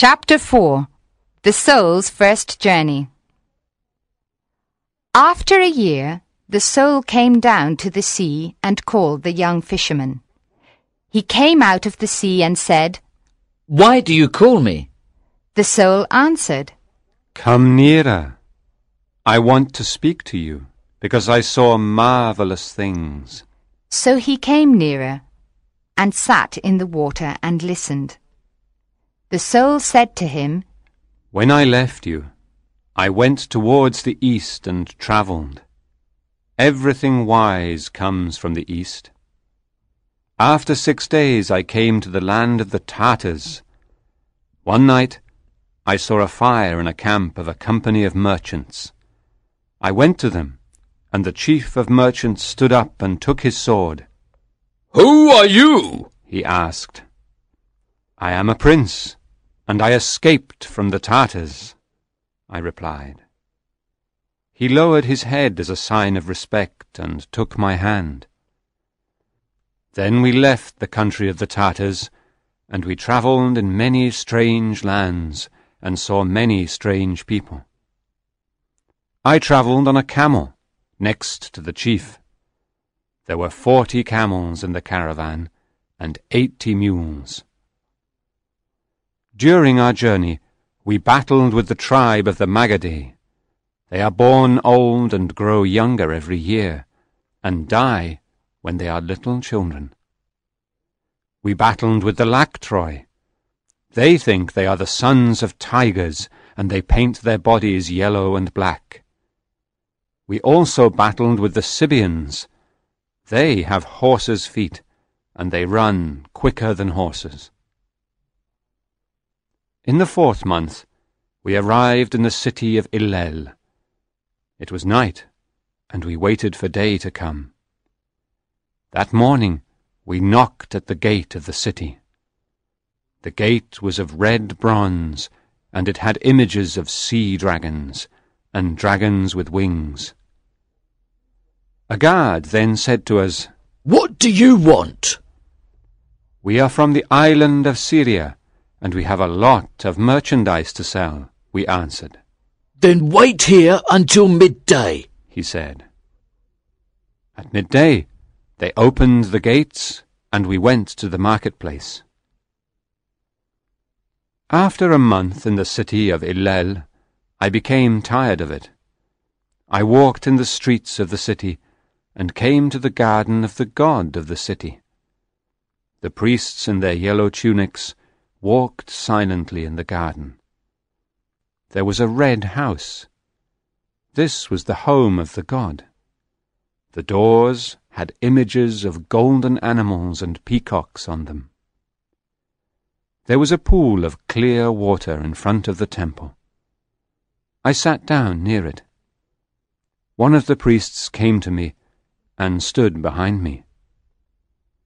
Chapter 4 The Soul's First Journey After a year, the soul came down to the sea and called the young fisherman. He came out of the sea and said, Why do you call me? The soul answered, Come nearer. I want to speak to you, because I saw marvelous things. So he came nearer and sat in the water and listened. The soul said to him, When I left you, I went towards the east and travelled. Everything wise comes from the east. After six days I came to the land of the Tartars. One night I saw a fire in a camp of a company of merchants. I went to them, and the chief of merchants stood up and took his sword. Who are you? He asked. I am a prince, and I escaped from the Tartars, I replied. He lowered his head as a sign of respect and took my hand. Then we left the country of the Tartars, and we travelled in many strange lands and saw many strange people. I travelled on a camel next to the chief. There were forty camels in the caravan and eighty mules. During our journey, we battled with the tribe of the Magadae. They are born old and grow younger every year, and die when they are little children. We battled with the Laktroi. They think they are the sons of tigers, and they paint their bodies yellow and black. We also battled with the Sibians. They have horses' feet, and they run quicker than horses. In the fourth month, we arrived in the city of Illel. It was night, and we waited for day to come. That morning, we knocked at the gate of the city. The gate was of red bronze, and it had images of sea dragons, and dragons with wings. A guard then said to us, What do you want? We are from the island of Syria, and we have a lot of merchandise to sell, we answered. Then wait here until midday, he said. At midday, they opened the gates, and we went to the marketplace. After a month in the city of Illel, I became tired of it. I walked in the streets of the city, and came to the garden of the god of the city. The priests in their yellow tunics walked silently in the garden. There was a red house. This was the home of the god. The doors had images of golden animals and peacocks on them. There was a pool of clear water in front of the temple. I sat down near it. One of the priests came to me and stood behind me.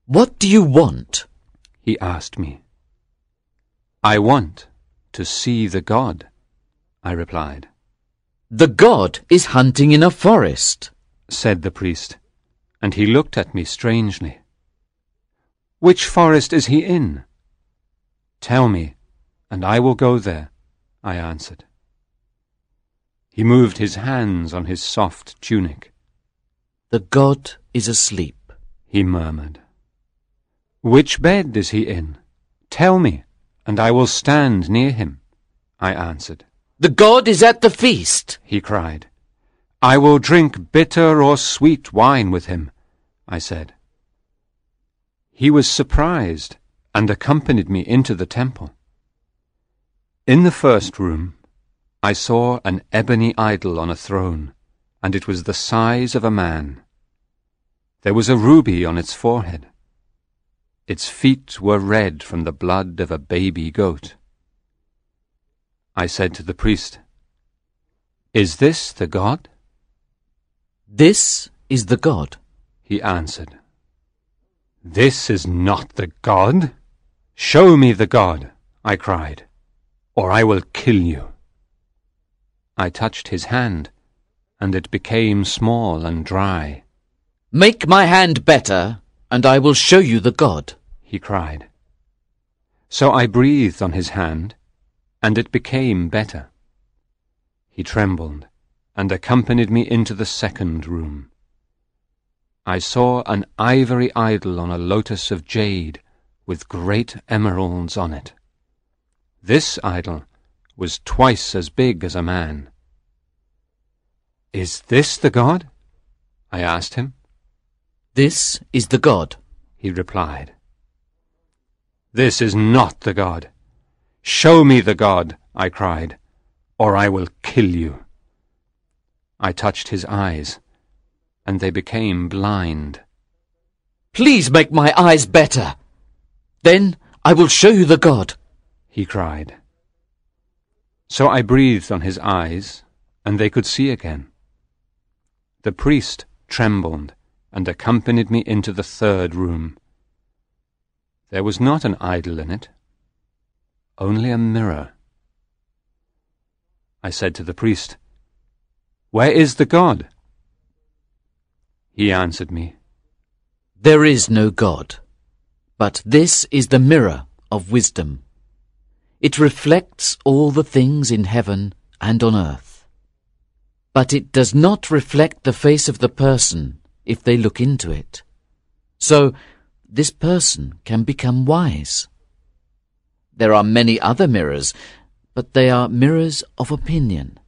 What do you want? He asked me. I want to see the god, I replied. The god is hunting in a forest, said the priest, and he looked at me strangely. Which forest is he in? Tell me, and I will go there, I answered. He moved his hands on his soft tunic. The god is asleep, he murmured. Which bed is he in? Tell me, and I will stand near him, I answered. The god is at the feast, he cried. I will drink bitter or sweet wine with him, I said. He was surprised and accompanied me into the temple. In the first room, I saw an ebony idol on a throne, and it was the size of a man. There was a ruby on its forehead. Its feet were red from the blood of a baby goat. I said to the priest, Is this the god? This is the god, he answered. This is not the god. Show me the god, I cried, or I will kill you. I touched his hand, and it became small and dry. Make my hand better, and I will show you the god, he cried. So I breathed on his hand, and it became better. He trembled and accompanied me into the second room. I saw an ivory idol on a lotus of jade with great emeralds on it. This idol was twice as big as a man. Is this the God? I asked him. This is the God. He replied. This is not the God. Show me the God, I cried, or I will kill you. I touched his eyes, and they became blind. Please make my eyes better. Then I will show you the God, he cried. So I breathed on his eyes, and they could see again. The priest trembled and accompanied me into the third room. There was not an idol in it, only a mirror. I said to the priest, Where is the God? He answered me, There is no God, but this is the mirror of wisdom. It reflects all the things in heaven and on earth. But it does not reflect the face of the person if they look into it. So, this person can become wise. There are many other mirrors, but they are mirrors of opinion.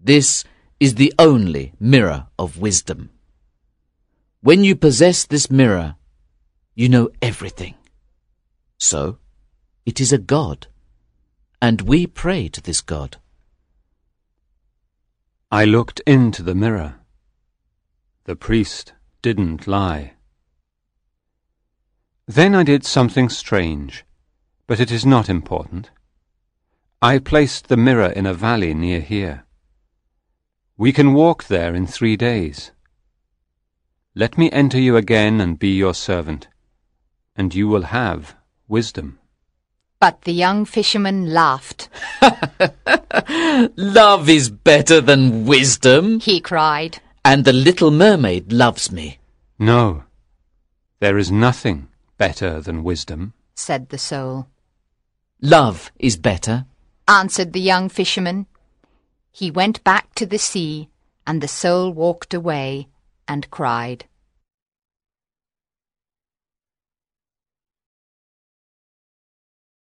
This is the only mirror of wisdom. When you possess this mirror, you know everything. So, it is a God, and we pray to this God. I looked into the mirror. The priest didn't lie. Then I did something strange, but it is not important. I placed the mirror in a valley near here. We can walk there in three days. Let me enter you again and be your servant, and you will have wisdom. But the young fisherman laughed. Love is better than wisdom, He cried. And the little mermaid loves me. No, there is nothing better than wisdom. said the soul. Love is better. Answered the young fisherman. He went back to the sea, and the soul walked away and cried.